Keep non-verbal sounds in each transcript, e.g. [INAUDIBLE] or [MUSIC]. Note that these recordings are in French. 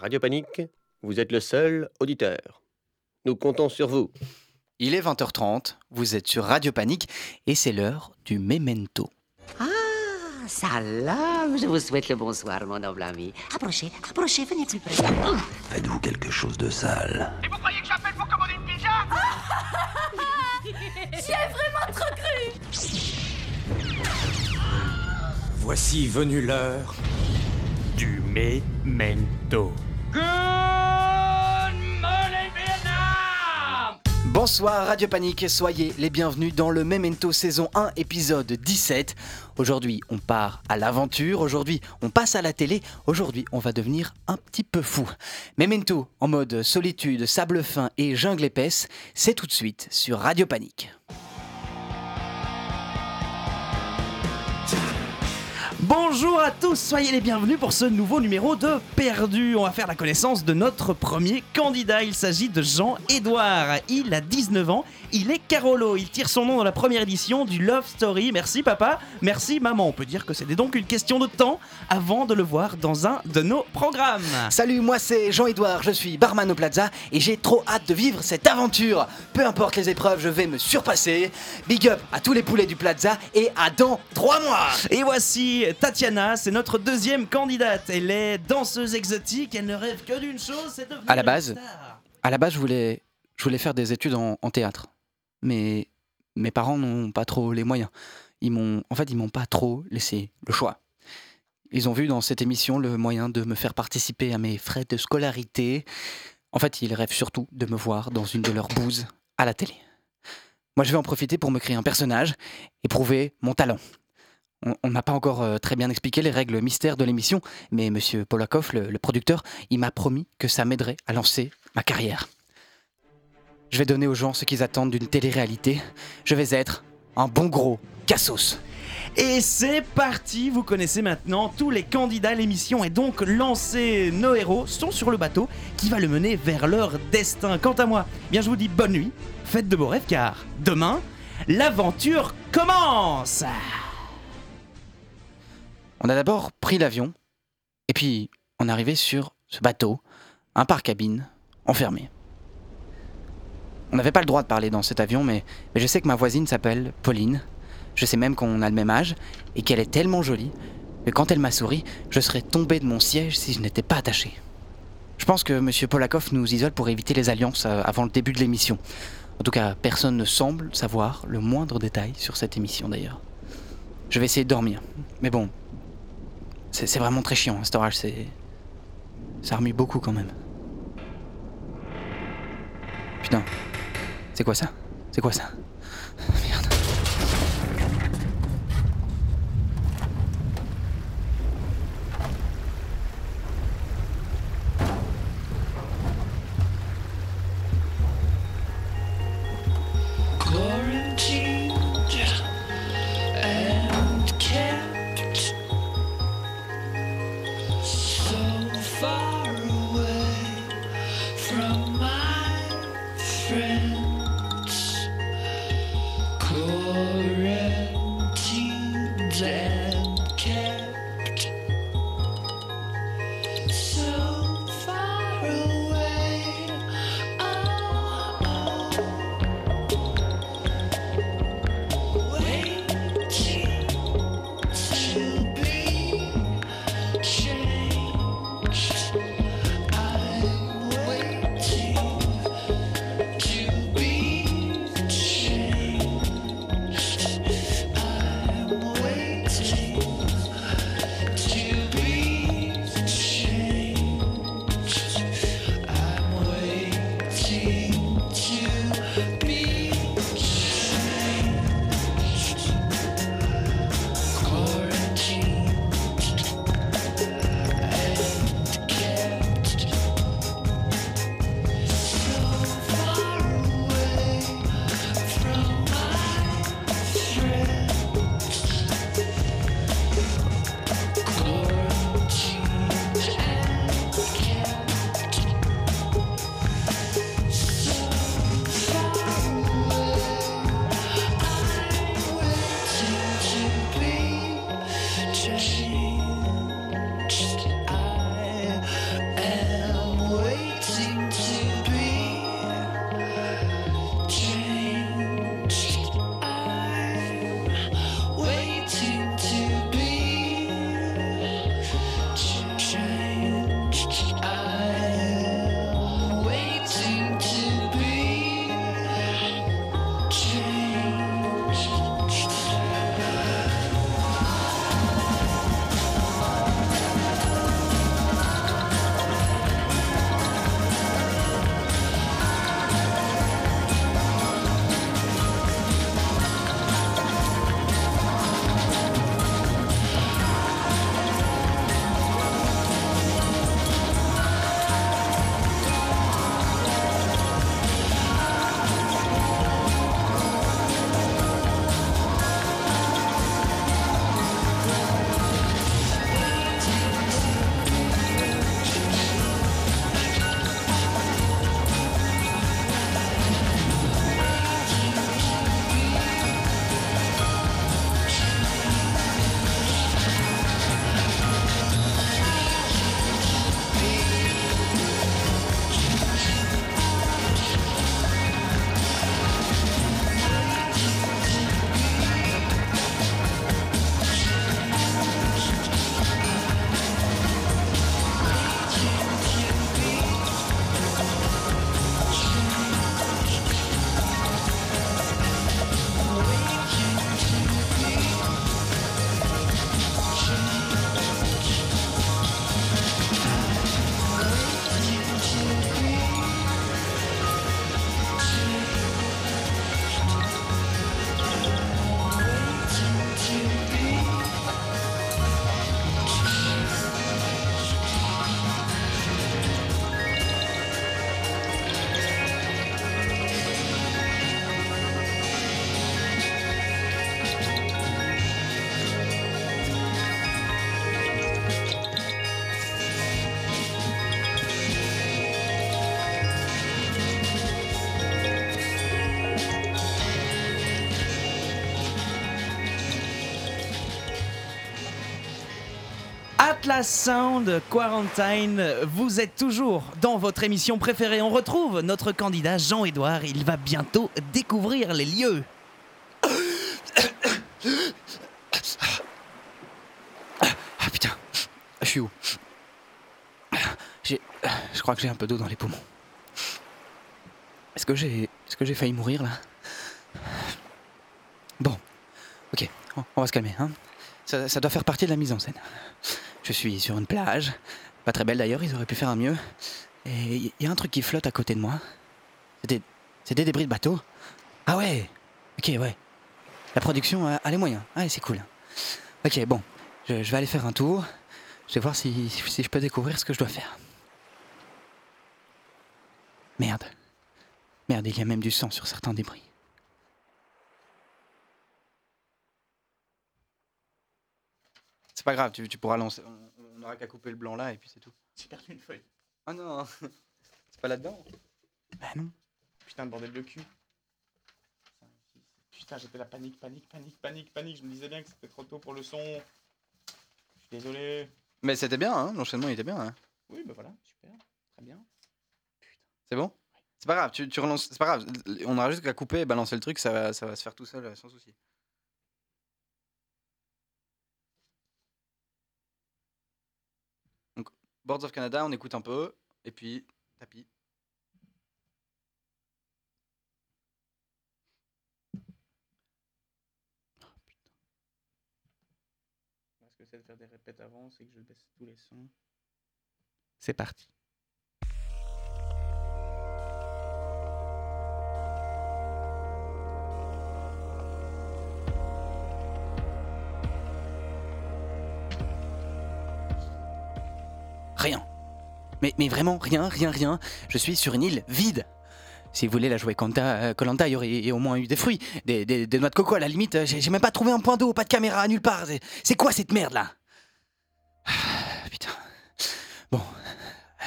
Radio Panique, vous êtes le seul auditeur. Nous comptons sur vous. Il est 20h30, vous êtes sur Radio Panique et c'est l'heure du memento. Ah, salam, je vous souhaite le bonsoir, mon noble ami. Approchez, approchez, venez plus près. Faites-vous quelque chose de sale Et vous croyez que j'appelle pour commander une pizza? [LAUGHS] J'y ai vraiment trop cru Voici venue l'heure du memento. Good morning, Vietnam Bonsoir Radio Panique, soyez les bienvenus dans le Memento saison 1 épisode 17. Aujourd'hui on part à l'aventure, aujourd'hui on passe à la télé, aujourd'hui on va devenir un petit peu fou. Memento en mode solitude, sable fin et jungle épaisse, c'est tout de suite sur Radio Panique. Bonjour à tous, soyez les bienvenus pour ce nouveau numéro de Perdu. On va faire la connaissance de notre premier candidat. Il s'agit de Jean-Édouard. Il a 19 ans, il est Carolo. Il tire son nom dans la première édition du Love Story. Merci papa, merci maman. On peut dire que c'était donc une question de temps avant de le voir dans un de nos programmes. Salut, moi c'est Jean-Édouard, je suis barman au Plaza et j'ai trop hâte de vivre cette aventure. Peu importe les épreuves, je vais me surpasser. Big up à tous les poulets du Plaza et à dans 3 mois. Et voici Tatiana, c'est notre deuxième candidate. Elle est danseuse exotique, elle ne rêve que d'une chose, c'est devenir À la base. star. À la base, je voulais, je voulais faire des études en, en théâtre. Mais mes parents n'ont pas trop les moyens. Ils m'ont, en fait, ils m'ont pas trop laissé le choix. Ils ont vu dans cette émission le moyen de me faire participer à mes frais de scolarité. En fait, ils rêvent surtout de me voir dans une de leurs bouses à la télé. Moi, je vais en profiter pour me créer un personnage et prouver mon talent. On- n'a pas encore euh, très bien expliqué les règles mystères de l'émission, mais Monsieur Polakov, le, le producteur, il m'a promis que ça m'aiderait à lancer ma carrière. Je vais donner aux gens ce qu'ils attendent d'une télé-réalité. Je vais être un bon gros cassos. Et c'est parti, vous connaissez maintenant tous les candidats. L'émission est donc lancée. Nos héros sont sur le bateau qui va le mener vers leur destin. Quant à moi, eh bien je vous dis bonne nuit, faites de beaux rêves car demain, l'aventure commence. On a d'abord pris l'avion, et puis on est arrivé sur ce bateau, un par-cabine, enfermé. On n'avait pas le droit de parler dans cet avion, mais, je sais que ma voisine s'appelle Pauline. Je sais même qu'on a le même âge, et qu'elle est tellement jolie que quand elle m'a souri, je serais tombé de mon siège si je n'étais pas attaché. Je pense que M. Polakov nous isole pour éviter les alliances euh, avant le début de l'émission. En tout cas, personne ne semble savoir le moindre détail sur cette émission d'ailleurs. Je vais essayer de dormir. Mais bon, c'est c'est vraiment très chiant, hein, cet orage, c'est... Ça remue beaucoup quand même. Putain, c'est quoi ça? C'est quoi ça? Merde. Atlas Sound Quarantine, vous êtes toujours dans votre émission préférée. On retrouve notre candidat Jean-Édouard. Il va bientôt découvrir les lieux. [COUGHS] Ah putain, je suis où? J'ai, je crois que j'ai un peu d'eau dans les poumons. Est-ce que j'ai, est-ce que j'ai failli mourir là? Bon, ok, on- va se calmer. Hein ça doit faire partie de la mise en scène. Je suis sur une plage, pas très belle d'ailleurs. Ils auraient pu faire un mieux. Et il y a un truc qui flotte à côté de moi. C'est des, débris de bateau. Ah ouais, ok, ouais. La production a, les moyens. Ah, c'est cool. Ok, bon, je, vais aller faire un tour. Je vais voir si je peux découvrir ce que je dois faire. Merde. Merde, il y a même du sang sur certains débris. Pas grave, tu, tu pourras lancer. On, on aura qu'à couper le blanc là et puis c'est tout. J'ai perdu une feuille. Ah non, [LAUGHS] c'est pas là-dedans. Bah non. Putain, le bordel de cul. Putain, j'étais la panique, panique, panique, panique, panique. Je me disais bien que c'était trop tôt pour le son. Je suis désolé. Mais c'était bien, hein l'enchaînement était bien. hein. Oui, bah voilà, super. Très bien. C'est bon? C'est pas grave, tu, tu relances. C'est pas grave, on aura juste qu'à couper et balancer le truc, ça va, ça va se faire tout seul sans souci. Donc, Boards of Canada, on écoute un peu, et puis tapis. Parce que c'est de faire des répètes avant, c'est que je baisse tous les sons. C'est parti. Rien. Mais, mais vraiment, rien, rien, rien. Je suis sur une île vide. Si vous voulez la jouer Colanta, Colanta, il y aurait au moins eu des fruits, des, noix de coco à la limite. euh, J'ai même pas trouvé un point d'eau, pas de caméra, nulle part. C'est- quoi cette merde là? Ah, Putain. Bon,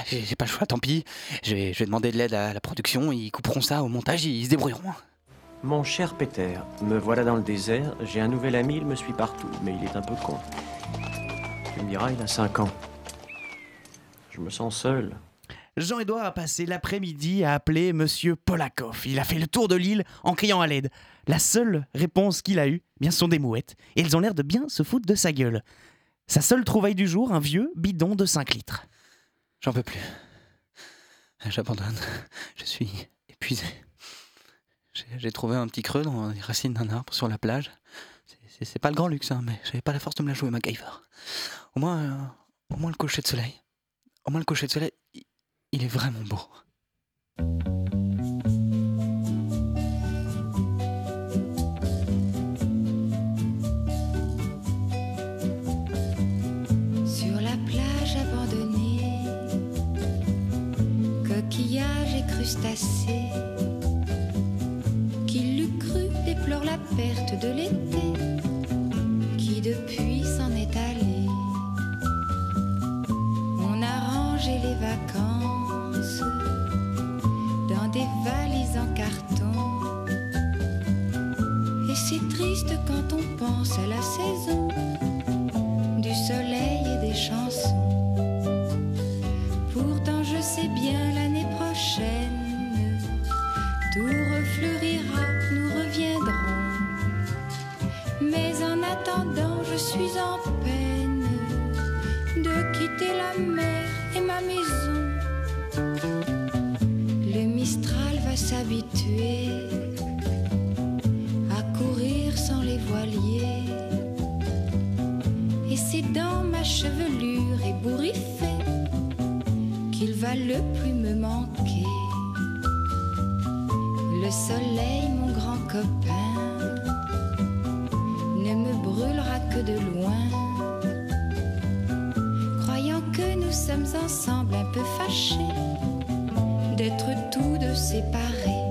j'ai pas le choix, tant pis. Je vais, demander de l'aide à la production. Ils couperont ça au montage, ils se débrouilleront. Mon cher Peter, me voilà dans le désert, j'ai un nouvel ami, il me suit partout, mais il est un peu con. Tu me diras, il a 5 ans. Je me sens seul. Jean-Édouard a passé l'après-midi à appeler Monsieur Polakov. Il a fait le tour de l'île en criant à l'aide. La seule réponse qu'il a eue, bien, ce sont des mouettes. Et elles ont l'air de bien se foutre de sa gueule. Sa seule trouvaille du jour, un vieux bidon de 5 litres. J'en peux plus. J'abandonne. Je suis épuisé. J'ai- trouvé un petit creux dans les racines d'un arbre sur la plage. C'est pas le grand luxe, hein, mais j'avais pas la force de me la jouer, MacGyver. Au moins, euh, au moins le coucher de soleil. Au moins le coucher de soleil, il, est vraiment beau. Sur la plage abandonnée, coquillages et crustacés, qui l'eût cru déplore la perte de l'été, qui depuis s'en est. rangé les vacances dans des valises en carton. Et c'est triste quand on pense à la saison du soleil et des chansons. Pourtant, je sais bien l'année prochaine, tout refleurira, nous reviendrons. Mais en attendant, je suis en peine de quitter la mer et ma maison. Le Mistral va s'habituer à courir sans les voiliers. Et c'est dans ma chevelure ébouriffée qu'il va le plus me manquer. Le soleil, mon grand copain, ne me brûlera que de loin. Nous sommes ensemble un peu fâchés d'être tous deux séparés.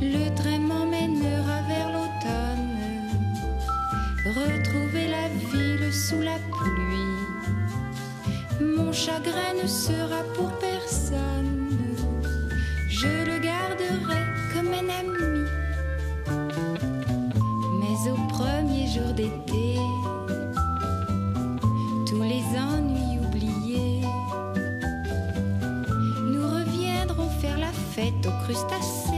Le train m'emmènera vers l'automne retrouver la ville sous la pluie. Mon chagrin ne sera pour personne, estação.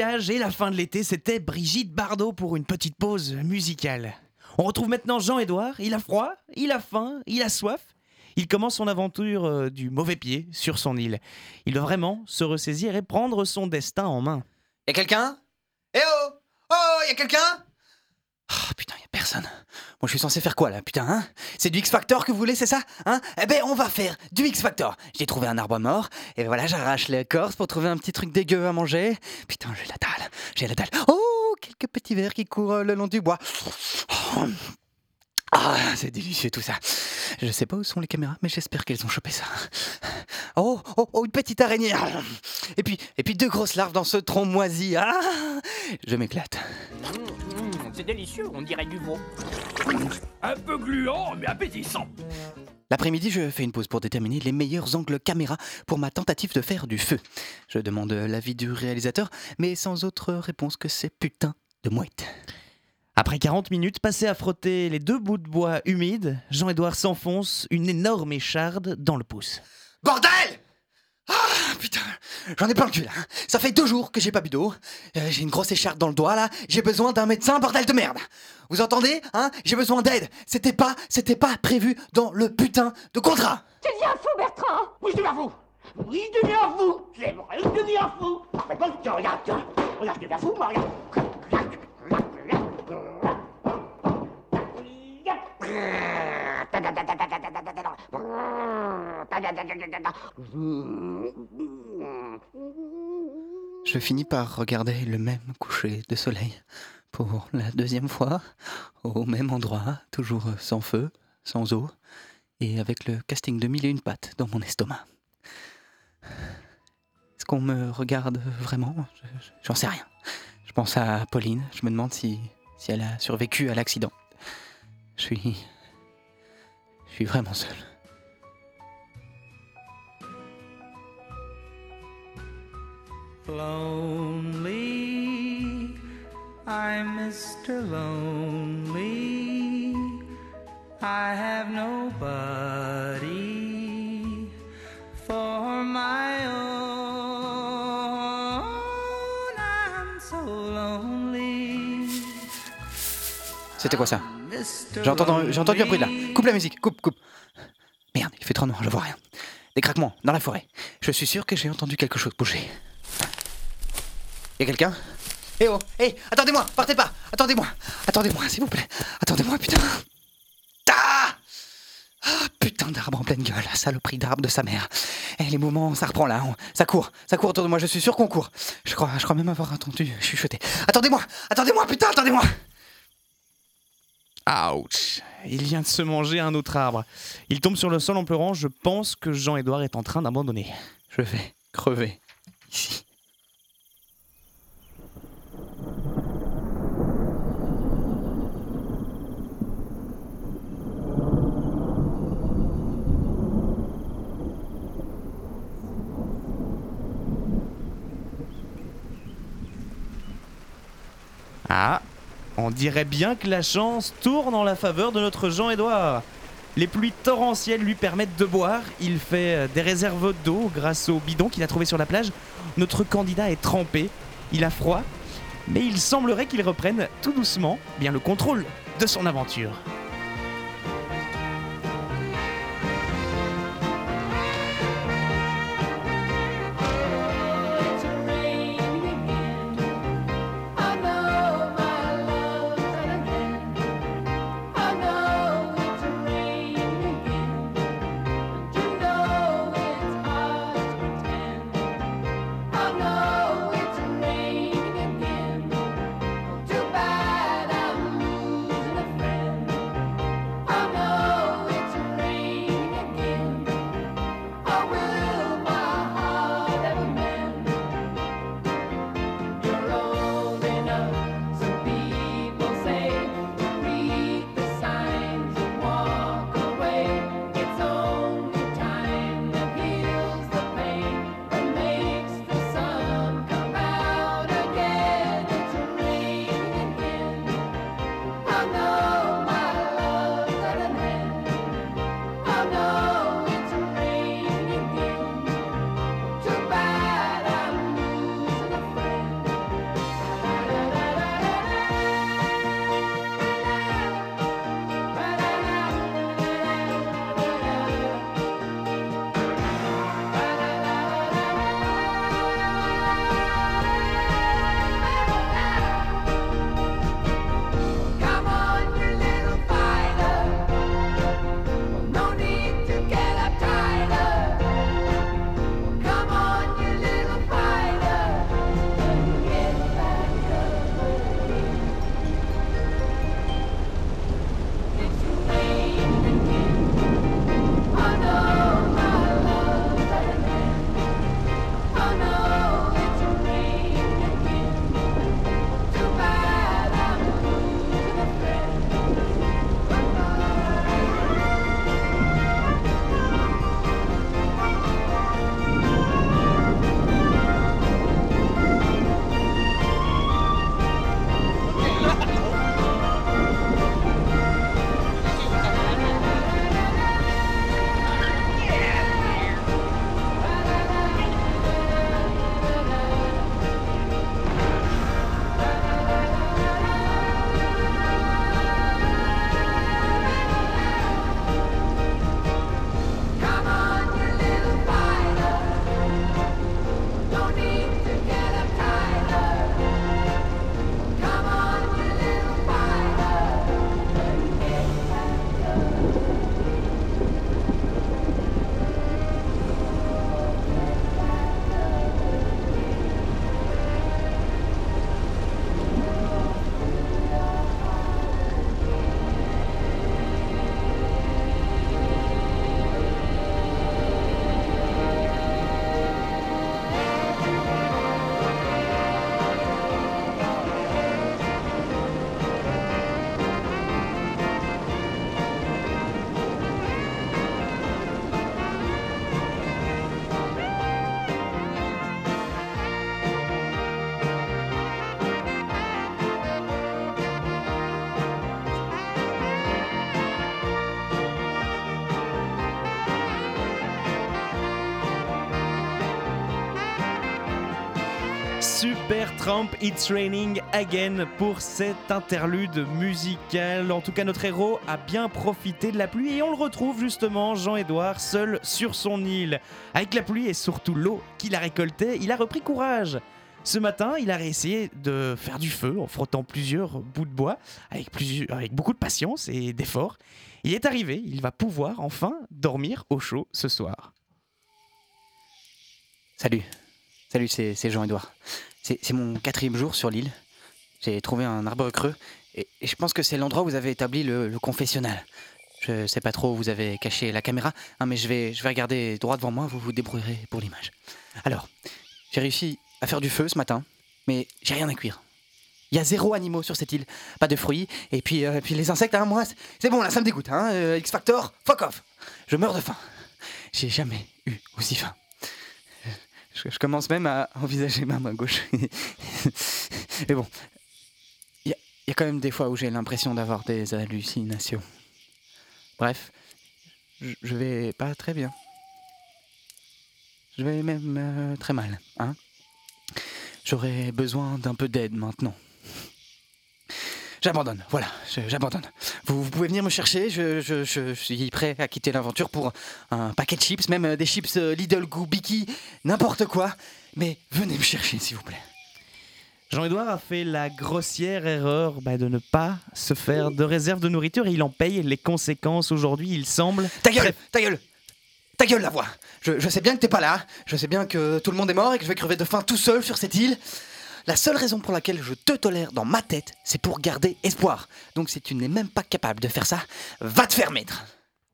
Et la fin de l'été, c'était Brigitte Bardot pour une petite pause musicale. On retrouve maintenant Jean-Édouard. Il a froid, il a faim, il a soif. Il commence son aventure euh, du mauvais pied sur son île. Il doit vraiment se ressaisir et prendre son destin en main. Y'a quelqu'un? Eh oh Oh, y'a quelqu'un? Oh putain, y'a personne. Moi je suis censé faire quoi là, putain, hein? C'est du X-Factor que vous voulez, c'est ça Hein? Eh ben on va faire du X-Factor. J'ai trouvé un arbre mort, et voilà, j'arrache l'écorce pour trouver un petit truc dégueu à manger. Putain, j'ai la dalle, j'ai la dalle. Oh, quelques petits vers qui courent euh, le long du bois. Ah, c'est délicieux tout ça. Je sais pas où sont les caméras, mais j'espère qu'elles ont chopé ça. Oh, oh, oh, une petite araignée. Et puis, et puis deux grosses larves dans ce tronc moisi. Ah, je m'éclate. C'est délicieux, on dirait du veau. Un peu gluant, mais appétissant. L'après-midi, je fais une pause pour déterminer les meilleurs angles caméra pour ma tentative de faire du feu. Je demande l'avis du réalisateur, mais sans autre réponse que ces putains de mouettes. Après 40 minutes passées à frotter les deux bouts de bois humides, Jean-Édouard s'enfonce une énorme écharde dans le pouce. Bordel Ah putain, j'en ai plein le cul là. hein. Ça fait deux jours que j'ai pas bu d'eau. Euh, j'ai une grosse écharpe dans le doigt là. J'ai besoin d'un médecin, bordel de merde. Vous entendez Hein J'ai besoin d'aide. C'était pas, c'était pas prévu dans le putain de contrat. Tu deviens fou, Bertrand Oui, je deviens fou Oui, je deviens fou C'est vrai, je deviens fou Mais bon, tu regardes, tu regarde, je deviens fou, moi, regarde Je finis par regarder le même coucher de soleil pour la deuxième fois, au même endroit, toujours sans feu, sans eau, et avec le casting de mille et une pattes dans mon estomac. Est-ce qu'on me regarde vraiment? Je- je- J'en sais rien. Je pense à Pauline, je me demande si, si elle a survécu à l'accident. Je suis. Je suis vraiment seul. Lonely, I'm Mr. Lonely. I have nobody for my own. I'm so lonely. C'était quoi ça? J'ai entendu, un bruit là. Coupe la musique, coupe, coupe. Merde, il fait trop noir, je vois rien. Des craquements dans la forêt. Je suis sûr que j'ai entendu quelque chose bouger. Y a quelqu'un? Eh oh, eh, attendez-moi, partez pas Attendez-moi, attendez-moi, s'il vous plaît. Attendez-moi, putain. Ah putain d'arbre en pleine gueule, saloperie d'arbre de sa mère. Eh, les mouvements, ça reprend là, ça court, ça court autour de moi, je suis sûr qu'on court. Je crois, je crois même avoir entendu chuchoter. Attendez-moi, attendez-moi, putain, attendez-moi Ouch Il vient de se manger un autre arbre. Il tombe sur le sol en pleurant. Je pense que Jean-Édouard est en train d'abandonner. Je vais crever ici. Ah, on dirait bien que la chance tourne en la faveur de notre Jean-Édouard. Les pluies torrentielles lui permettent de boire. Il fait euh, des réserves d'eau grâce au bidon qu'il a trouvé sur la plage. Notre candidat est trempé. Il a froid. Mais il semblerait qu'il reprenne tout doucement bien le contrôle de son aventure. Tramp It's Raining Again pour cet interlude musical. En tout cas, notre héros a bien profité de la pluie et on le retrouve justement, Jean-Édouard, seul sur son île. Avec la pluie et surtout l'eau qu'il a récoltée, il a repris courage. Ce matin, il a réessayé de faire du feu en frottant plusieurs bouts de bois avec, avec beaucoup de patience et d'effort. Il est arrivé, il va pouvoir enfin dormir au chaud ce soir. Salut. Salut, c'est Jean-Edouard. C'est mon quatrième jour sur l'île. J'ai trouvé un arbre creux et, je pense que c'est l'endroit où vous avez établi le, confessionnal. Je sais pas trop où vous avez caché la caméra, hein, mais je vais, je vais regarder droit devant moi, vous vous débrouillerez pour l'image. Alors, j'ai réussi à faire du feu ce matin, mais j'ai rien à cuire. Il y a zéro animaux sur cette île, pas de fruits, et puis, euh, puis les insectes, hein, moi, c'est- bon, là, ça me dégoûte. Hein, euh, X Factor, fuck off. Je meurs de faim. J'ai jamais eu aussi faim. Je, commence même à envisager ma main gauche. [LAUGHS] Mais bon, il y, a- quand même des fois où j'ai l'impression d'avoir des hallucinations. Bref, je, je vais pas très bien. Je vais même euh, très mal, hein. J'aurais besoin d'un peu d'aide maintenant. J'abandonne, voilà, j'abandonne. Vous, vous pouvez venir me chercher, je, je- je- je suis prêt à quitter l'aventure pour un paquet de chips, même euh, des chips euh, Lidl Goo Biki, n'importe quoi. Mais venez me chercher, s'il vous plaît. Jean-Édouard a fait la grossière erreur bah, de ne pas se faire de réserve de nourriture et il en paye les conséquences aujourd'hui, il semble. Ta gueule, ta gueule Ta gueule, la voix je, je sais bien que t'es pas là, je sais bien que tout le monde est mort et que je vais crever de faim tout seul sur cette île. La seule raison pour laquelle je te tolère dans ma tête, c'est pour garder espoir. Donc si tu n'es même pas capable de faire ça, va te faire mettre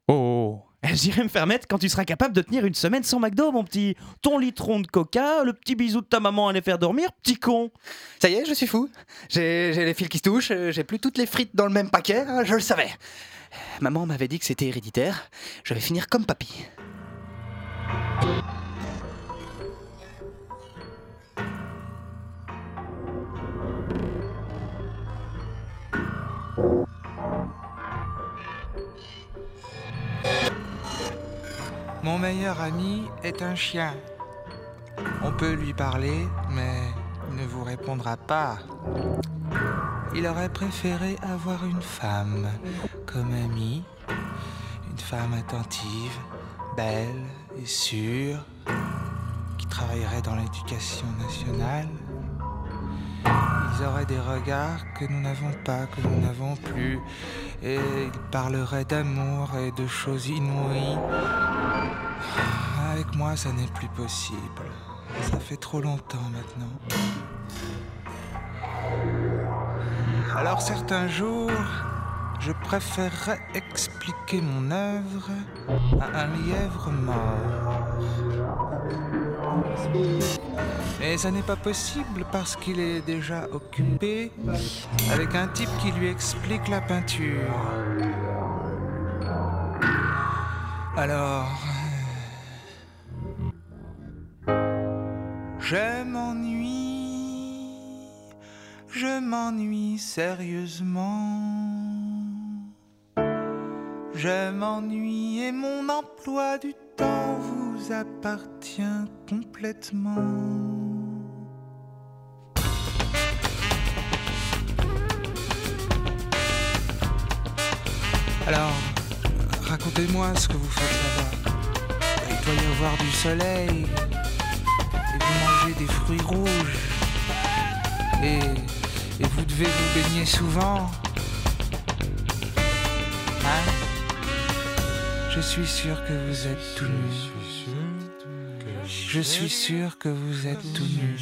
Oh, j'irai me faire mettre quand tu seras capable de tenir une semaine sans McDo, mon petit. Ton litron de coca, le petit bisou de ta maman à les faire dormir, petit con. Ça y est, je suis fou. J'ai les fils qui se touchent, j'ai plus toutes les frites dans le même paquet, hein, je le savais. Maman m'avait dit que c'était héréditaire, je vais finir comme papy. Mon meilleur ami est un chien. On peut lui parler, mais il ne vous répondra pas. Il aurait préféré avoir une femme comme amie, une femme attentive, belle et sûre, qui travaillerait dans l'éducation nationale. Ils auraient des regards que nous n'avons pas, que nous n'avons plus, et ils parleraient d'amour et de choses inouïes. Avec moi, ça n'est plus possible. Ça fait trop longtemps maintenant. Alors certains jours, je préférerais expliquer mon œuvre à un lièvre mort. Mais ça n'est pas possible parce qu'il est déjà occupé avec un type qui lui explique la peinture. Alors... Je m'ennuie, je m'ennuie sérieusement. Je m'ennuie et mon emploi du temps vous appartient complètement. Alors, racontez-moi ce que vous faites là-bas. Il doit y avoir du soleil. Et vous mangez des fruits rouges. Et, et vous devez vous baigner souvent. Hein? Je suis sûr que vous êtes tout. Je suis sûr que vous êtes tout nu.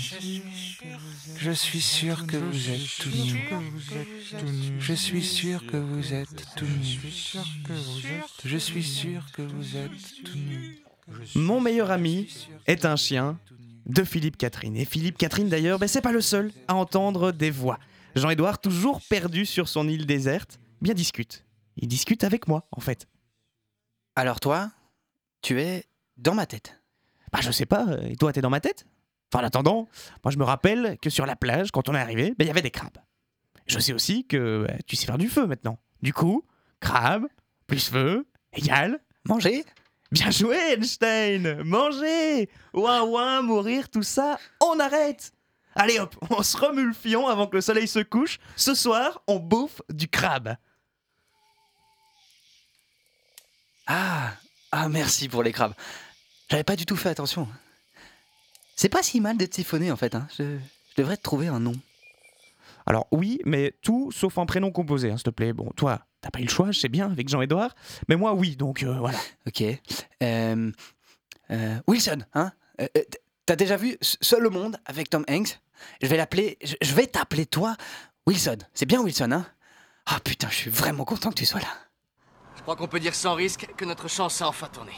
Je suis sûr que vous êtes tout nu. Je suis sûr que vous êtes tout nu. Je suis sûr que vous êtes tout nu. Mon meilleur ami est un chien de Philippe Catherine. Et Philippe Catherine, d'ailleurs, ben, c'est pas le seul à entendre des voix. Jean-Édouard, toujours perdu sur son île déserte, bien discute. Il discute avec moi, en fait. Alors toi, tu es dans ma tête. Bah, je sais pas, et toi, t'es dans ma tête? Enfin, en attendant, moi, je me rappelle que sur la plage, quand on est arrivé, ben, il y avait des crabes. Je sais aussi que euh, tu sais faire du feu maintenant. Du coup, crabe, plus feu, égale. Manger Bien joué, Einstein Manger Ouin ouin, mourir, tout ça, on arrête Allez hop, [LAUGHS] on se remue le fion avant que le soleil se couche. Ce soir, on bouffe du crabe. Ah, ah, merci pour les crabes. J'avais pas du tout fait attention. C'est pas si mal d'être siphonné en fait. Hein. Je, je devrais te trouver un nom. Alors oui, mais tout sauf un prénom composé, hein, s'il te plaît. Bon, toi, t'as pas eu le choix, je sais bien, avec Jean-Édouard. Mais moi, oui, donc euh, voilà. [LAUGHS] Ok. Euh, euh, Wilson, hein T'as déjà vu Seul au monde avec Tom Hanks? Je vais l'appeler. Je je vais t'appeler toi Wilson. C'est bien Wilson, hein Ah putain, je suis vraiment content que tu sois là. Je crois qu'on peut dire sans risque que notre chance a enfin tourné.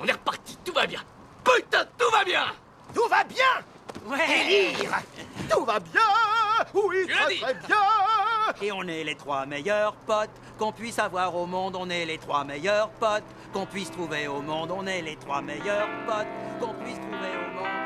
On est reparti, tout va bien. Putain, tout va bien Tout va bien Ouais Délire Tout va bien Oui, très très bien Et on est les trois meilleurs potes qu'on puisse avoir au monde. On est les trois meilleurs potes qu'on puisse trouver au monde. On est les trois meilleurs potes qu'on puisse trouver au monde.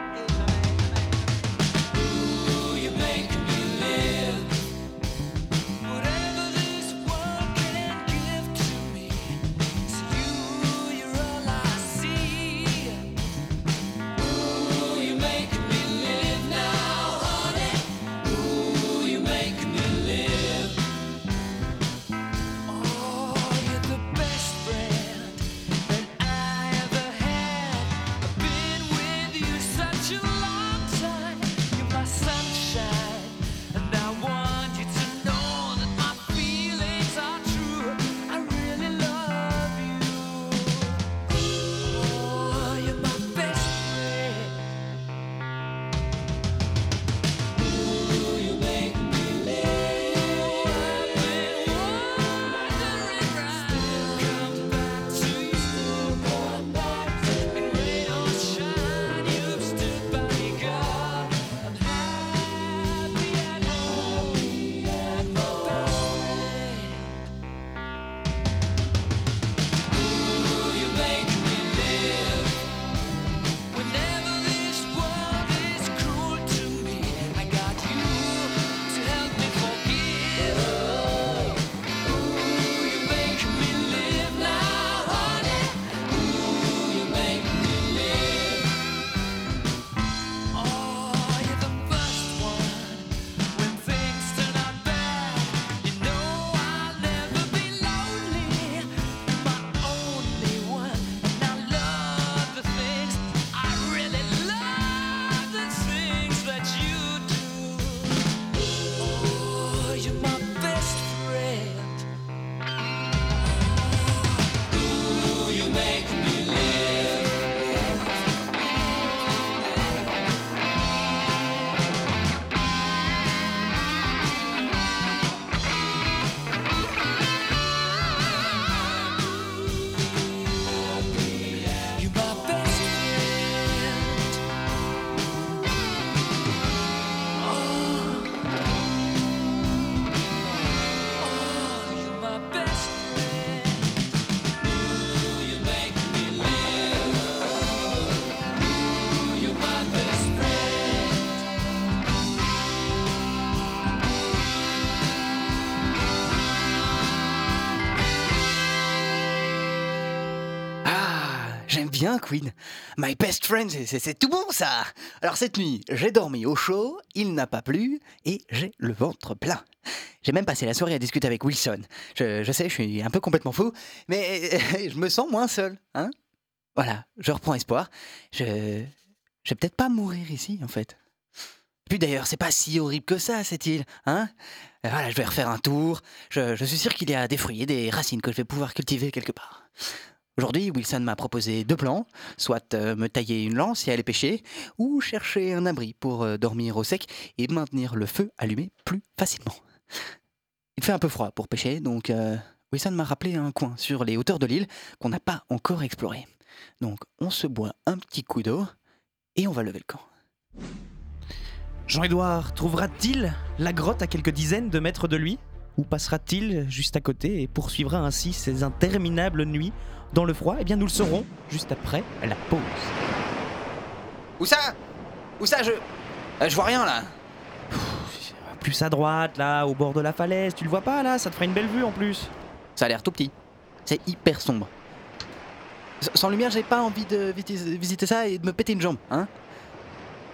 Bien Queen. My best friend, c'est- tout bon ça. Alors cette nuit, j'ai dormi au chaud, il n'a pas plu et j'ai le ventre plein. J'ai même passé la soirée à discuter avec Wilson. Je, sais, je suis un peu complètement fou, mais [LAUGHS] je me sens moins seul, hein Voilà, je reprends espoir. Je, vais peut-être pas mourir ici en fait. Puis d'ailleurs, c'est pas si horrible que ça cette île, hein Voilà, je vais refaire un tour. Je, je suis sûr qu'il y a des fruits et des racines que je vais pouvoir cultiver quelque part. Aujourd'hui, Wilson m'a proposé deux plans, soit euh, me tailler une lance et aller pêcher, ou chercher un abri pour euh, dormir au sec et maintenir le feu allumé plus facilement. Il fait un peu froid pour pêcher, donc euh, Wilson m'a rappelé un coin sur les hauteurs de l'île qu'on n'a pas encore exploré. Donc on se boit un petit coup d'eau et on va lever le camp. Jean-Édouard trouvera-t-il la grotte à quelques dizaines de mètres de lui? Ou passera-t-il juste à côté et poursuivra ainsi ses interminables nuits dans le froid? Eh bien, nous le saurons juste après la pause. Où ça? Où ça? Je... Euh, je vois rien là Plus à droite, là, au bord de la falaise, tu le vois pas là? Ça te fera une belle vue en plus. Ça a l'air tout petit. C'est hyper sombre. S- Sans lumière, j'ai pas envie de visiter ça et de me péter une jambe, hein?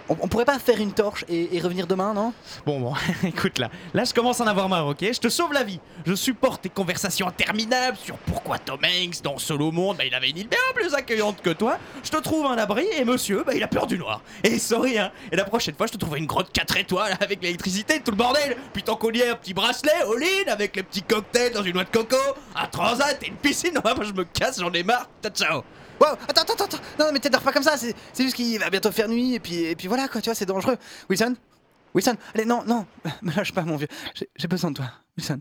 On, pourrait pas faire une torche et, revenir demain, non? Bon, bon, [LAUGHS] écoute là, là je commence à en avoir marre, ok? Je te sauve la vie. Je supporte tes conversations interminables sur pourquoi Tom Hanks, dans Solo Monde, bah, il avait une île bien plus accueillante que toi. Je te trouve un abri et monsieur, bah, il a peur du noir. Et sorry, hein. Et la prochaine fois, je te trouverai une grotte 4 étoiles avec l'électricité, tout le bordel. Puis ton collier, un petit bracelet, all-in, avec les petits cocktails dans une noix de coco, un transat et une piscine. [LAUGHS] Non, je me casse, j'en ai marre. Ciao. Wow, attends, attends, attends, non, mais t'énerve pas comme ça, c'est juste qu'il va bientôt faire nuit, et puis, et puis voilà, quoi, tu vois, c'est dangereux. Wilson? Wilson, allez, non, non, [LAUGHS] me lâche pas, mon vieux, j'ai besoin de toi, Wilson.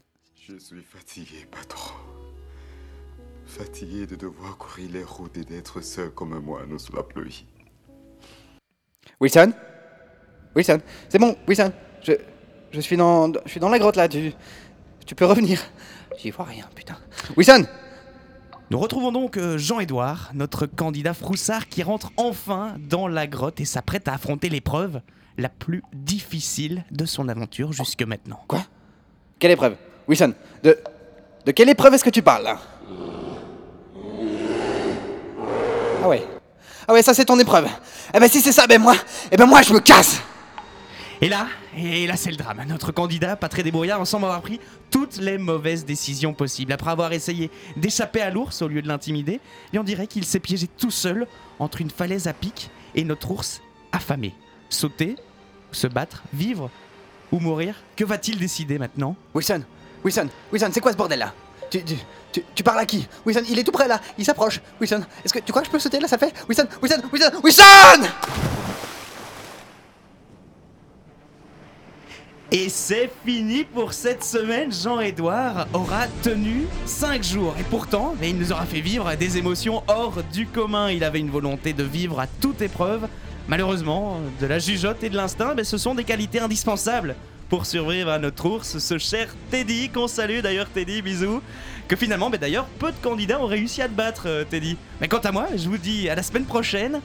Je suis fatigué, patron. Fatigué de devoir courir les routes et d'être seul comme un moineau sous la pluie. Wilson? Wilson, c'est bon, Wilson, je, je suis dans, je suis dans la grotte là, tu, tu peux revenir. J'y vois rien, putain. Wilson? Nous retrouvons donc euh, Jean-Édouard, notre candidat froussard qui rentre enfin dans la grotte et s'apprête à affronter l'épreuve la plus difficile de son aventure jusque maintenant. Quoi? Quelle épreuve? Wilson, de, quelle épreuve est-ce que tu parles? Ah ouais. Ah ouais, ça c'est ton épreuve. Eh ben si c'est ça, ben moi, eh ben moi je me casse Et là, et là c'est le drame. Notre candidat, pas très débrouillard, semble avoir pris toutes les mauvaises décisions possibles. Après avoir essayé d'échapper à l'ours au lieu de l'intimider, et on dirait qu'il s'est piégé tout seul entre une falaise à pic et notre ours affamé. Sauter, se battre, vivre ou mourir Que va-t-il décider maintenant? Wilson, Wilson, Wilson, c'est quoi ce bordel là tu, parles à qui? Wilson, il est tout près là, il s'approche. Wilson, est-ce que tu crois que je peux sauter là, ça fait? Wilson, Wilson, Wilson, Wilson Et c'est fini pour cette semaine. Jean-Édouard aura tenu 5 jours. Et pourtant, mais il nous aura fait vivre des émotions hors du commun. Il avait une volonté de vivre à toute épreuve. Malheureusement, de la jugeote et de l'instinct, mais ce sont des qualités indispensables pour survivre à notre ours, ce cher Teddy, qu'on salue d'ailleurs Teddy, bisous. Que finalement, d'ailleurs, peu de candidats ont réussi à te battre, euh, Teddy. Mais quant à moi, je vous dis à la semaine prochaine.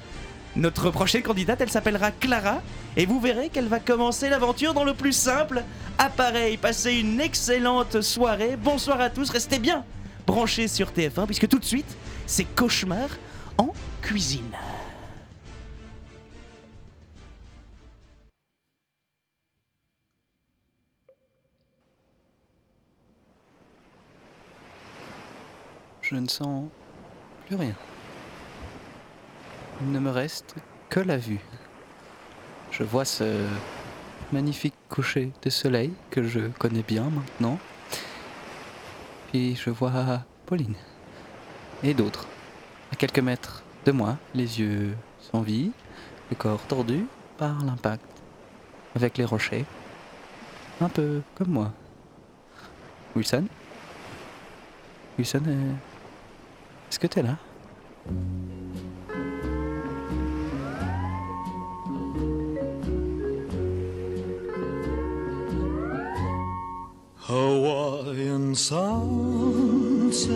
Notre prochaine candidate, elle s'appellera Clara, et vous verrez qu'elle va commencer l'aventure dans le plus simple. Appareil, passez une excellente soirée. Bonsoir à tous, restez bien branchés sur TF1, puisque tout de suite, c'est Cauchemar en cuisine. Je ne sens plus rien. Il ne me reste que la vue. Je vois ce magnifique coucher de soleil que je connais bien maintenant. Puis je vois Pauline et d'autres. À quelques mètres de moi, les yeux sans vie, le corps tordu par l'impact avec les rochers. Un peu comme moi. Wilson? Wilson, est-ce que t'es là? Hawaiian sunset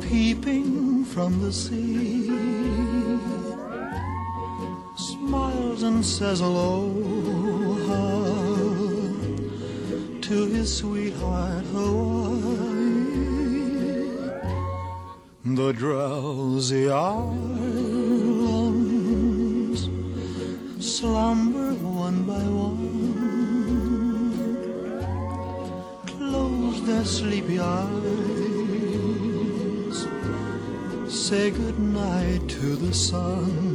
peeping from the sea smiles and says aloha to his sweetheart Hawaii. The drowsy islands slumber their sleepy eyes, say goodnight to the sun.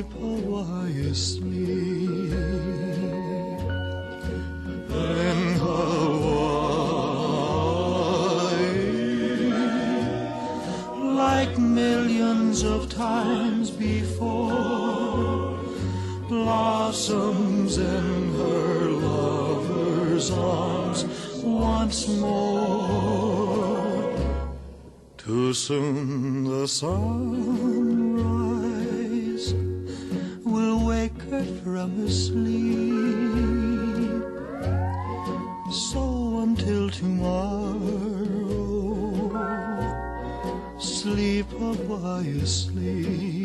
你怕我还 asleep，等候我爱，like millions of times before blossoms in her lover's arms once more. Too soon the sun. From her sleep. So until tomorrow, sleep a while sleep.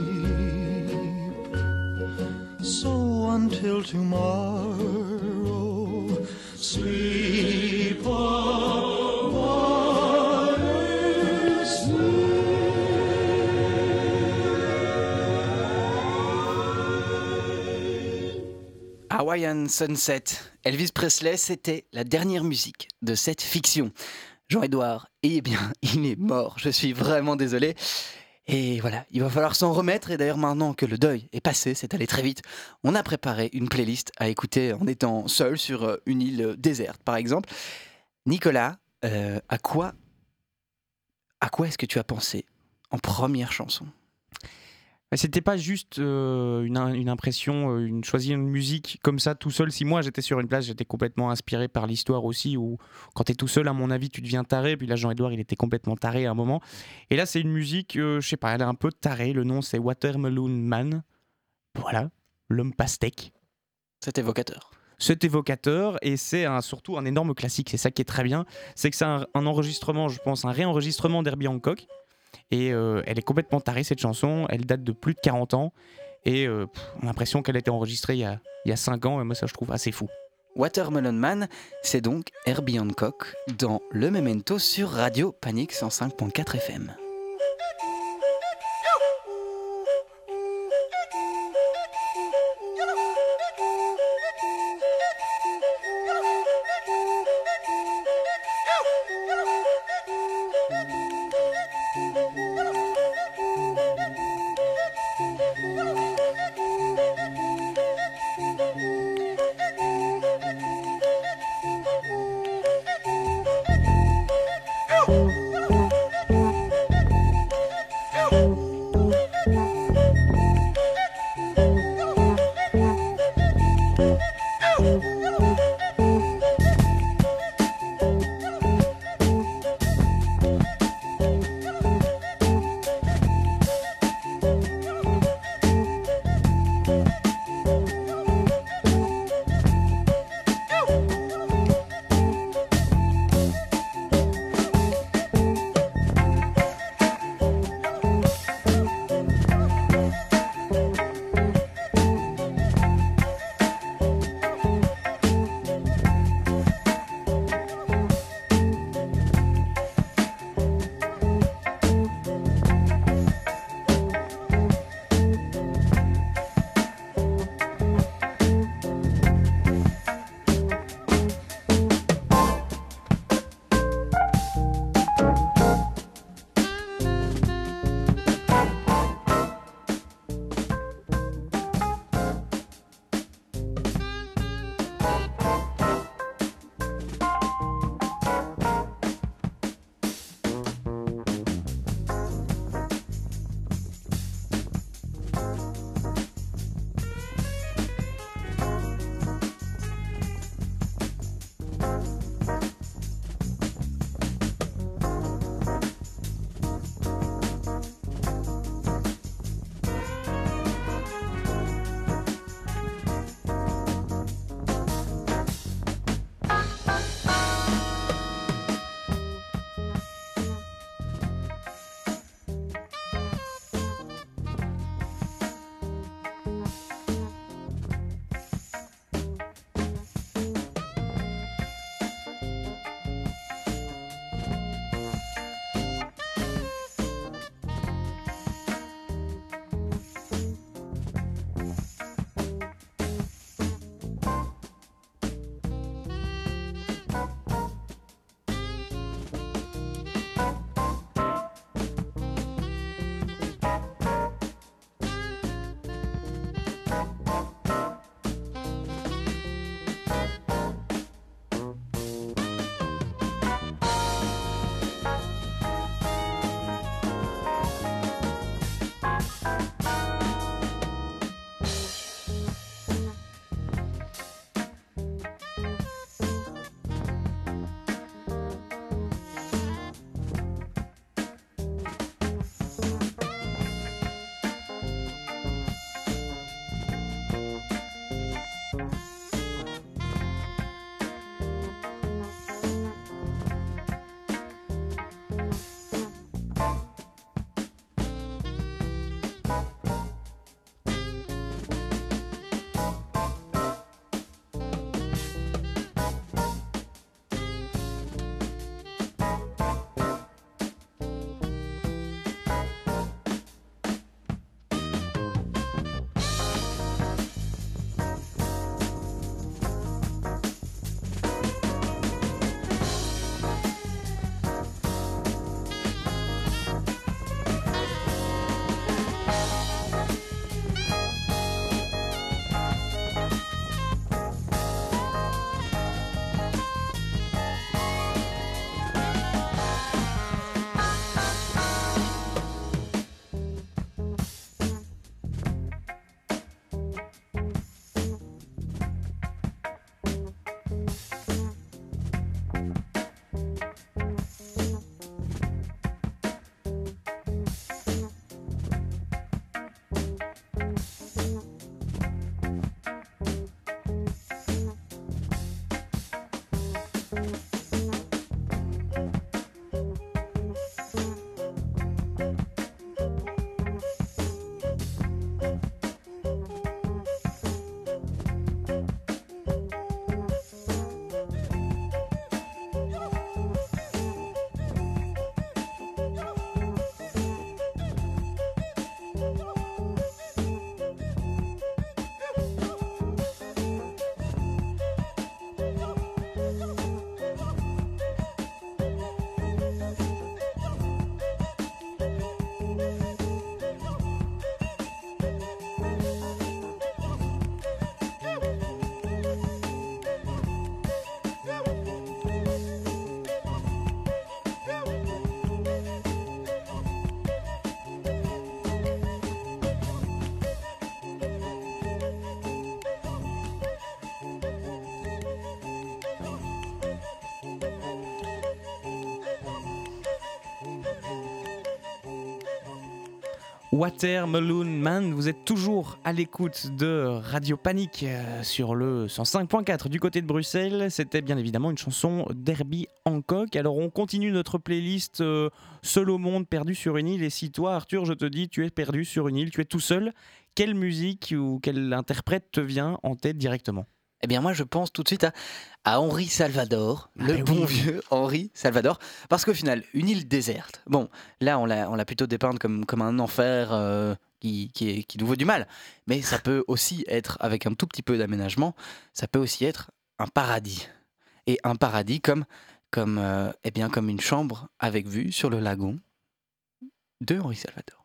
Hawaiian Sunset. Elvis Presley, c'était la dernière musique de cette fiction. Jean-Édouard, eh bien, [LAUGHS] il est mort. Je suis vraiment désolé. Et voilà, il va falloir s'en remettre. Et d'ailleurs, maintenant que le deuil est passé, c'est allé très vite, on a préparé une playlist à écouter en étant seul sur euh, une île déserte, par exemple. Nicolas, euh, à quoi, à quoi est-ce que tu as pensé en première chanson? C'était pas juste euh, une, une impression, euh, une choisir une musique comme ça tout seul. Si moi j'étais sur une place, j'étais complètement inspiré par l'histoire aussi. Où quand t'es tout seul, à mon avis, tu deviens taré. Puis là, Jean-Edouard, il était complètement taré à un moment. Et là, c'est une musique, euh, je sais pas, elle est un peu tarée. Le nom, c'est Watermelon Man. Voilà, l'homme pastèque. C'est évocateur. C'est évocateur et c'est un- surtout un énorme classique. C'est ça qui est très bien. C'est que c'est un, un enregistrement, je pense, un réenregistrement d'Herbie Hancock. Et euh, elle est complètement tarée cette chanson. Elle date de plus de 40 ans. Et euh, on a l'impression qu'elle a été enregistrée il y a, il y a 5 ans. Et moi, ça, je trouve assez fou. Watermelon Man, c'est donc Herbie Hancock dans Le Memento sur Radio Panique 105.4 FM. Watermelon Man, vous êtes toujours à l'écoute de Radio Panique euh, sur le 105.4 du côté de Bruxelles. C'était bien évidemment une chanson d'Herbie Hancock. Alors on continue notre playlist euh, Seul au monde, perdu sur une île. Et si toi, Arthur, je te dis, tu es perdu sur une île, tu es tout seul, quelle musique ou quel interprète te vient en tête directement? Eh bien, moi, je pense tout de suite à, à Henri Salvador, Ah, le mais bon oui. vieux Henri Salvador. Parce qu'au final, une île déserte, bon, là, on l'a on l'a plutôt dépeinte comme, comme un enfer euh, qui, qui, est- qui nous vaut du mal. Mais ça peut aussi être, avec un tout petit peu d'aménagement, ça peut aussi être un paradis. Et un paradis comme, comme, euh, eh bien, comme une chambre avec vue sur le lagon de Henri Salvador.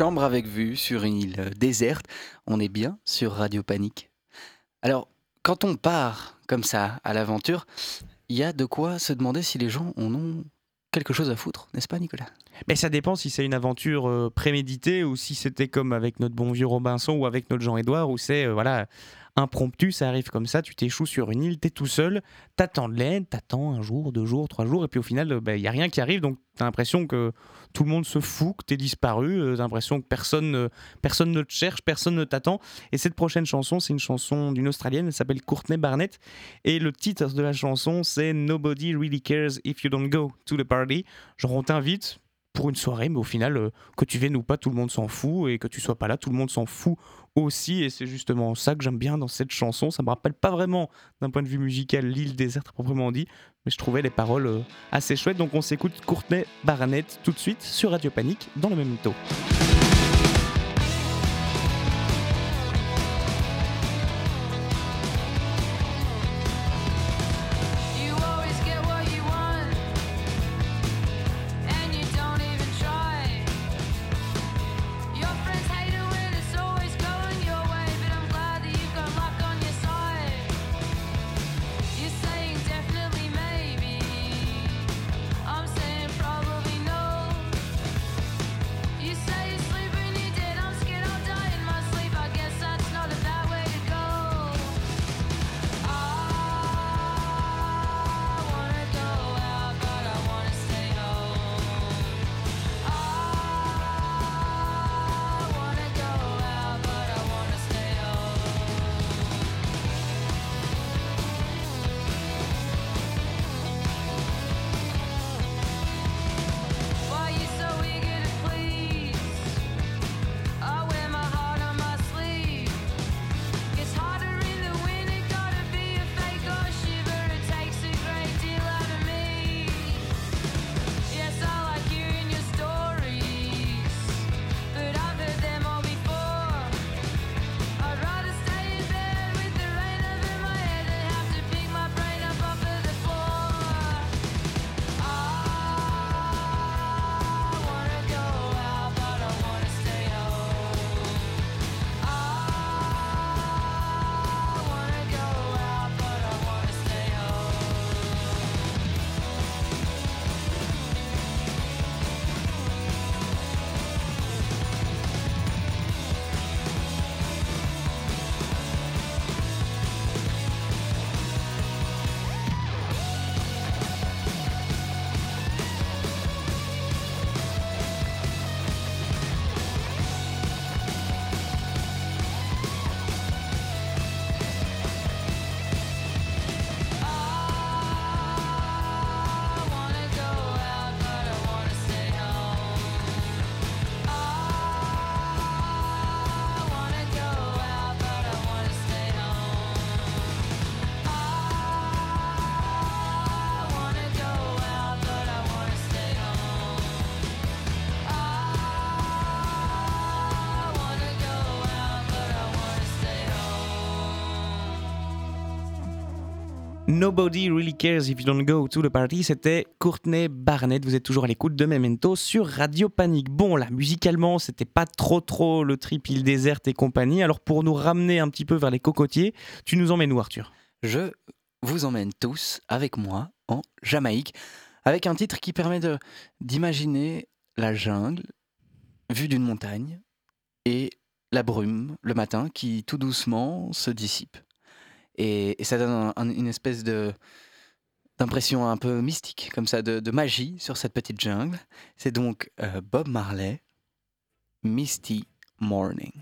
Chambre avec vue sur une île euh, déserte. On est bien sur Radio Panique. Alors, quand on part comme ça à l'aventure, il y a de quoi se demander si les gens en ont quelque chose à foutre, n'est-ce pas, Nicolas? Mais ça dépend si c'est une aventure euh, préméditée ou si c'était comme avec notre bon vieux Robinson ou avec notre Jean-Édouard où c'est euh, voilà impromptu, ça arrive comme ça, tu t'échoues sur une île, t'es tout seul, t'attends de l'aide, t'attends un jour, deux jours, trois jours, et puis au final, il n'y a rien qui arrive, donc t'as l'impression que tout le monde se fout, que t'es disparu, euh, t'as l'impression que personne, ne- personne ne te cherche, personne ne t'attend. Et cette prochaine chanson, c'est une chanson d'une Australienne, elle s'appelle Courtney Barnett, et le titre de la chanson, c'est Nobody Really Cares If You Don't Go to the Party. Genre, on t'invite pour une soirée, mais au final, euh, que tu viennes ou pas, tout le monde s'en fout, et que tu sois pas là, tout le monde s'en fout aussi, et c'est justement ça que j'aime bien dans cette chanson. Ça me rappelle pas vraiment, d'un point de vue musical, l'île déserte proprement dit, mais je trouvais les paroles euh, assez chouettes, donc on s'écoute Courtney Barnett tout de suite sur Radio Panique dans le même taux. Nobody Really Cares If You Don't Go to the Party, c'était Courtney Barnett. Vous êtes toujours à l'écoute de Memento sur Radio Panique. Bon, là, musicalement, c'était pas trop trop le trip île déserte et compagnie. Alors, pour nous ramener un petit peu vers les cocotiers, tu nous emmènes où, Arthur? Je vous emmène tous avec moi en Jamaïque, avec un titre qui permet d'imaginer la jungle vue d'une montagne et la brume le matin qui tout doucement se dissipe. Et, ça donne un- un- une espèce d'impression un peu mystique, comme ça, de, de magie sur cette petite jungle. C'est donc euh, Bob Marley, Misty Morning.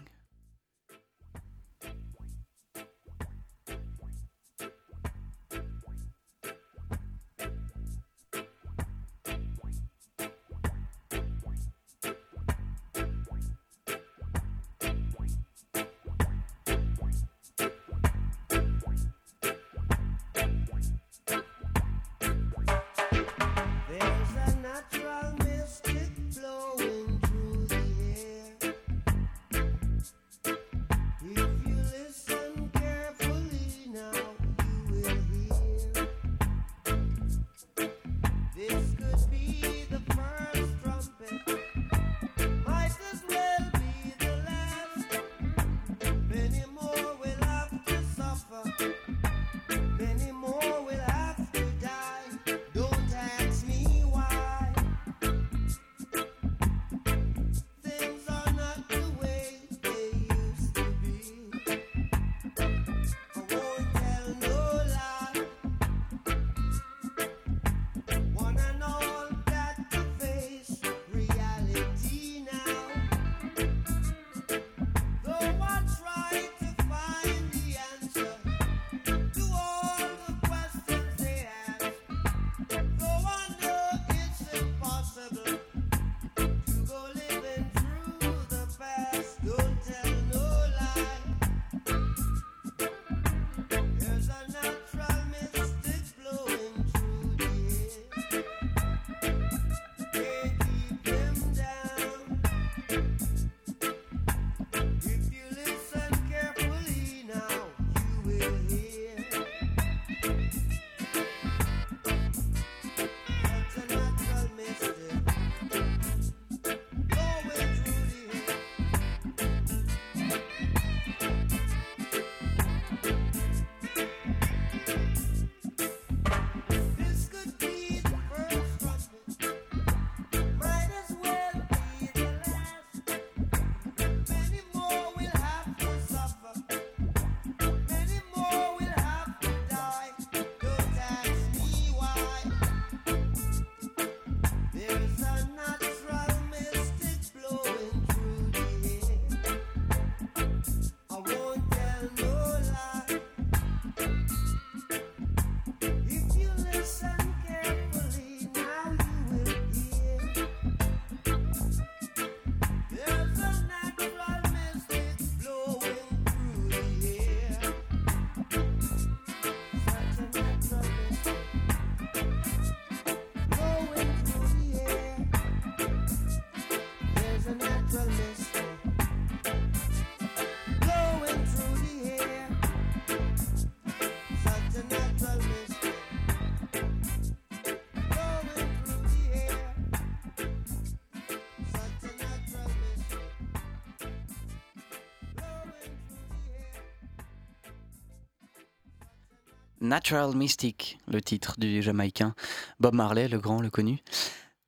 Natural Mystic, le titre du Jamaïcain Bob Marley, le grand, le connu.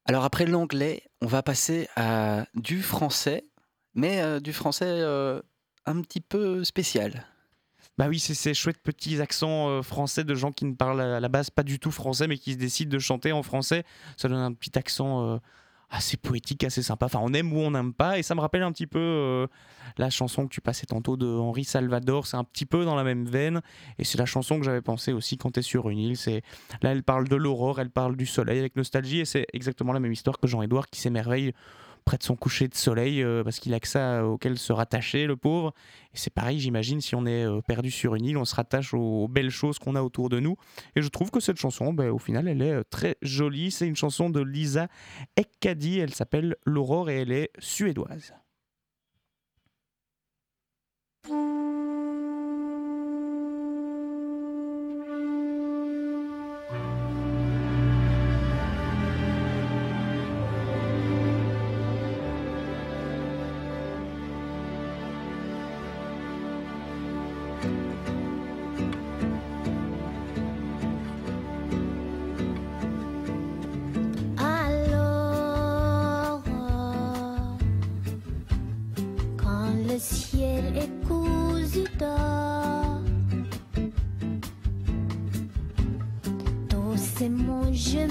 Alors après l'anglais, on va passer à du français, mais euh, du français euh, un petit peu spécial. Bah oui, c'est ces chouettes petits accents euh, français de gens qui ne parlent à la base pas du tout français, mais qui se décident de chanter en français. Ça donne un petit accent assez poétique, assez sympa. Enfin, on aime ou on n'aime pas. Et ça me rappelle un petit peu euh, la chanson que tu passais tantôt de Henri Salvador. C'est un petit peu dans la même veine. Et c'est la chanson que j'avais pensé aussi quand tu es sur une île. C'est Là, elle parle de l'aurore, elle parle du soleil avec nostalgie. Et c'est exactement la même histoire que Jean-Édouard qui s'émerveille près de son coucher de soleil euh, parce qu'il a que ça auquel se rattacher, le pauvre. Et c'est pareil, j'imagine, si on est euh, perdu sur une île, on se rattache aux, belles choses qu'on a autour de nous. Et je trouve que cette chanson, ben, au final, elle est euh, très jolie. C'est une chanson de Lisa Ekkadi. Elle s'appelle L'Aurore et elle est suédoise. Ciel est cousu d'or, tous ces mots je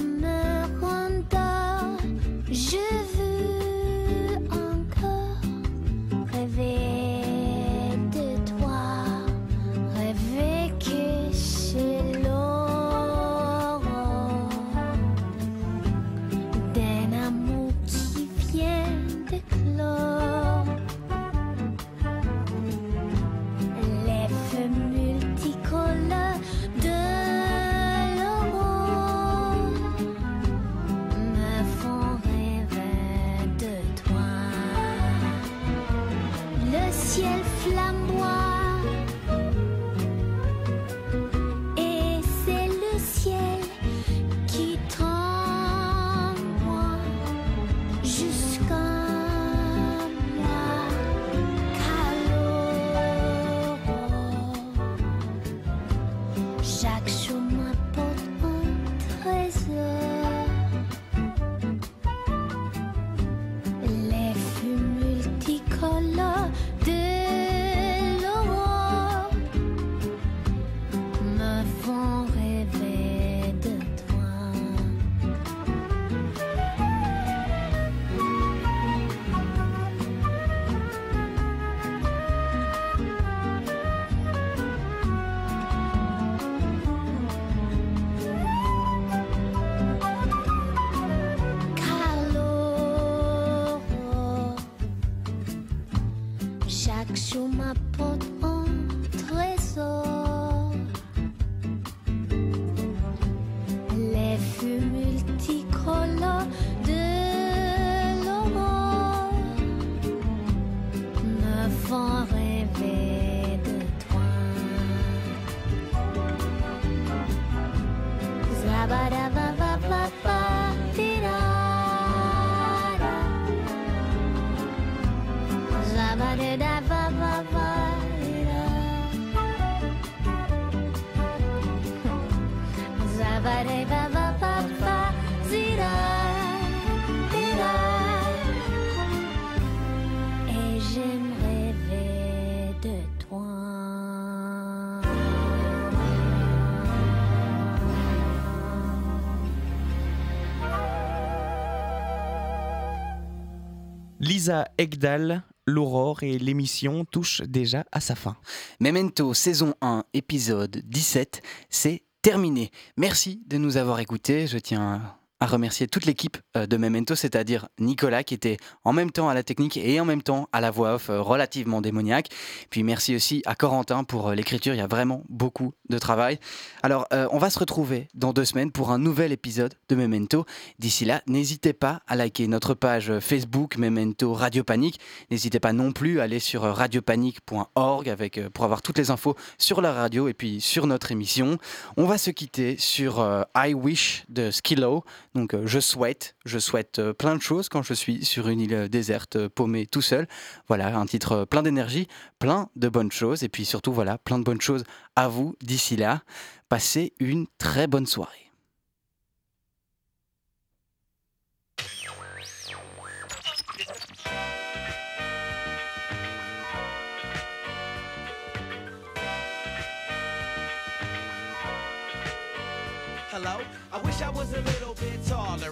Egdal, L'Aurore et l'émission touche déjà à sa fin. Memento saison 1 épisode 17, c'est terminé. Merci de nous avoir écoutés. Je tiens à remercier toute l'équipe euh, de Memento, c'est-à-dire Nicolas qui était en même temps à la technique et en même temps à la voix off euh, relativement démoniaque. Puis merci aussi à Corentin pour euh, l'écriture, il y a vraiment beaucoup de travail. Alors on va se retrouver dans deux semaines pour un nouvel épisode de Memento. D'ici là, n'hésitez pas à liker notre page Facebook Memento Radio Panique. N'hésitez pas non plus à aller sur radiopanique.org avec pour avoir toutes les infos sur la radio et puis sur notre émission. On va se quitter sur I Wish de Skillow Donc euh, je souhaite, je souhaite euh, plein de choses quand je suis sur une île euh, déserte, paumée tout seul. Voilà, un titre plein d'énergie, plein de bonnes choses, et puis surtout voilà, plein de bonnes choses à vous d'ici là. Passez une très bonne soirée.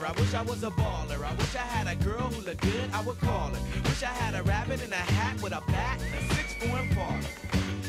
I wish I was a baller. I wish I had a girl who looked good, I would call her. Wish I had a rabbit in a hat with a bat and a six form parlor.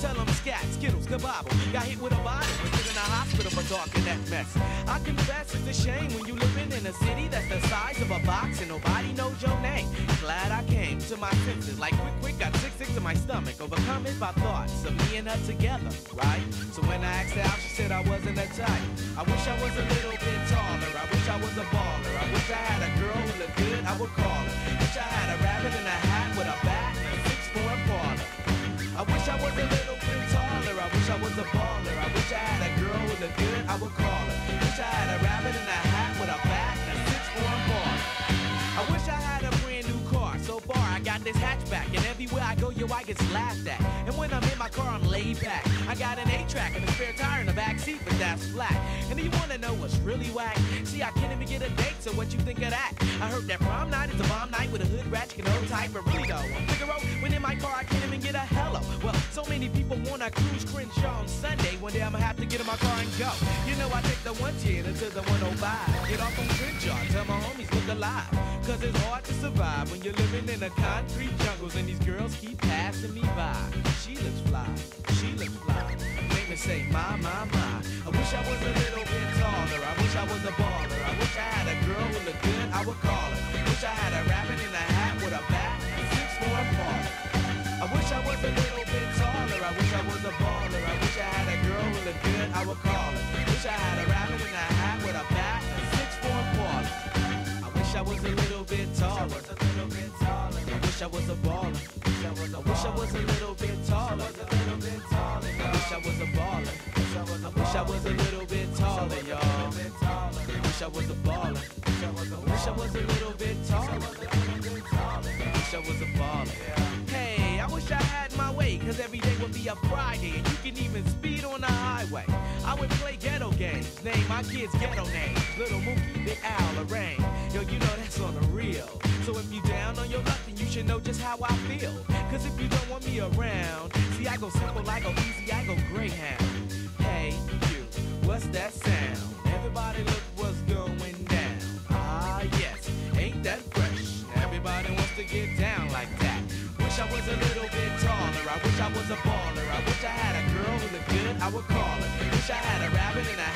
tell them scat, skittles, kabobble. Got hit with a bottle and put in a hospital for talking that mess. I confess it's a shame when you living in a city that's the size of a box and nobody knows your name. Glad I came to my senses, like quick, quick, got sick, sick to my stomach, overcome it by thoughts of me and her together, right? So when I asked her out, she said I wasn't a type. I wish I was a little bit taller. I wish I was a baller. I wish I had a girl who looked good, I would call her. Wish I had a rabbit in a hat with a bat I would call her. Wish I had a rabbit in a hat with a bat and a six form parlor. I wish I had a brand new car. So far, I got this hatchback, and everywhere I go, yo, I get laughed at. And when I'm in my car, I'm laid back. I got an A-track and a spare tire in the back seat, but that's flat. And do you wanna know what's really whack? See, I can't even get a date, so what you think of that? I heard that prom night is a bomb night with a hood rat, you can hold tight, but really though, I'm Figaro. When in my car, I can't even get a hello. Well, so many people wanna cruise Crenshaw on Sunday. One day I'm gonna have to get in my car and go. You know, I take the 110 until the 105. Get off on Crenshaw, tell my homies look alive. Cause it's hard to survive when you're living in the concrete jungles and these girls keep passing me by. She looks fly, she looks fly. Me say, my, my, my. I wish I was a little bit taller. I wish I was a baller. I wish I had a girl who looked good, I would call her. Wish I had a rabbit in a hat with a bat and six form parlor. I wish I was a little bit taller. I wish I was a baller. I wish I had a girl who looked good, I would call her. Wish I had a rabbit was a little bit taller. I wish I was a baller. I wish I was a little bit taller. I wish I was a baller. I wish I was a little bit taller, y'all. I wish I was a baller. I wish I was a little bit taller. I wish I was a baller. Hey, I wish I had my way, cause every day would be a Friday, and you can even speed on the highway. I would play ghetto games, name my kids ghetto names. Little Mookie, Big Al, Lorraine. Yo, you know that's on the real. So if you down on your luck, then you should know just how I feel. Cause if you don't want me around, see, I go simple, I go easy, I go Greyhound. Hey, you, what's that sound? Everybody look what's going down. Ah, yes, ain't that fresh? Everybody wants to get down like that. Wish I was a little bit taller. I wish I was a baller. I wish I had a girl who looked good, I would call her. Wish I had a rabbit in a a